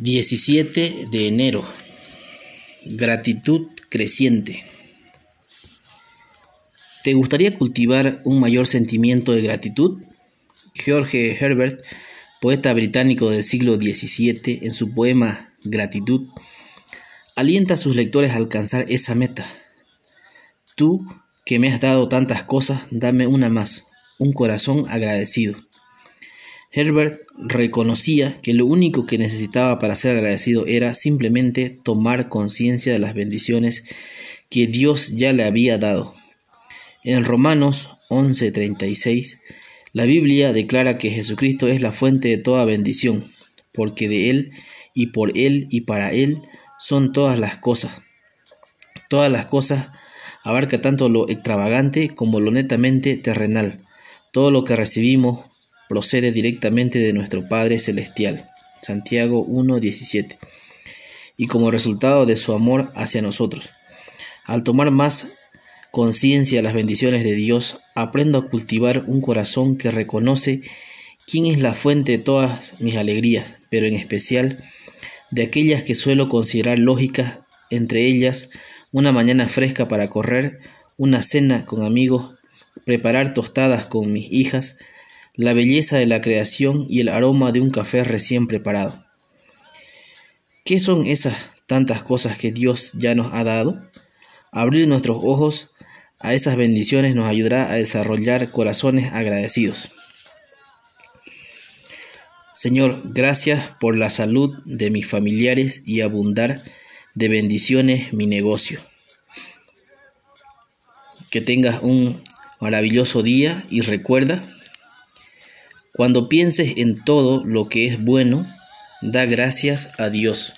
17 de enero. Gratitud creciente. ¿Te gustaría cultivar un mayor sentimiento de gratitud? George Herbert, poeta británico del siglo XVII, en su poema Gratitud, alienta a sus lectores a alcanzar esa meta. Tú, que me has dado tantas cosas, dame una más, un corazón agradecido. Herbert reconocía que lo único que necesitaba para ser agradecido era simplemente tomar conciencia de las bendiciones que Dios ya le había dado. En Romanos 11:36, la Biblia declara que Jesucristo es la fuente de toda bendición, porque de Él y por Él y para Él son todas las cosas. Todas las cosas abarca tanto lo extravagante como lo netamente terrenal. Todo lo que recibimos procede directamente de nuestro Padre Celestial. Santiago 1.17. Y como resultado de su amor hacia nosotros. Al tomar más conciencia las bendiciones de Dios, aprendo a cultivar un corazón que reconoce quién es la fuente de todas mis alegrías, pero en especial de aquellas que suelo considerar lógicas, entre ellas una mañana fresca para correr, una cena con amigos, preparar tostadas con mis hijas, la belleza de la creación y el aroma de un café recién preparado. ¿Qué son esas tantas cosas que Dios ya nos ha dado? Abrir nuestros ojos a esas bendiciones nos ayudará a desarrollar corazones agradecidos. Señor, gracias por la salud de mis familiares y abundar de bendiciones mi negocio. Que tengas un maravilloso día y recuerda cuando pienses en todo lo que es bueno, da gracias a Dios.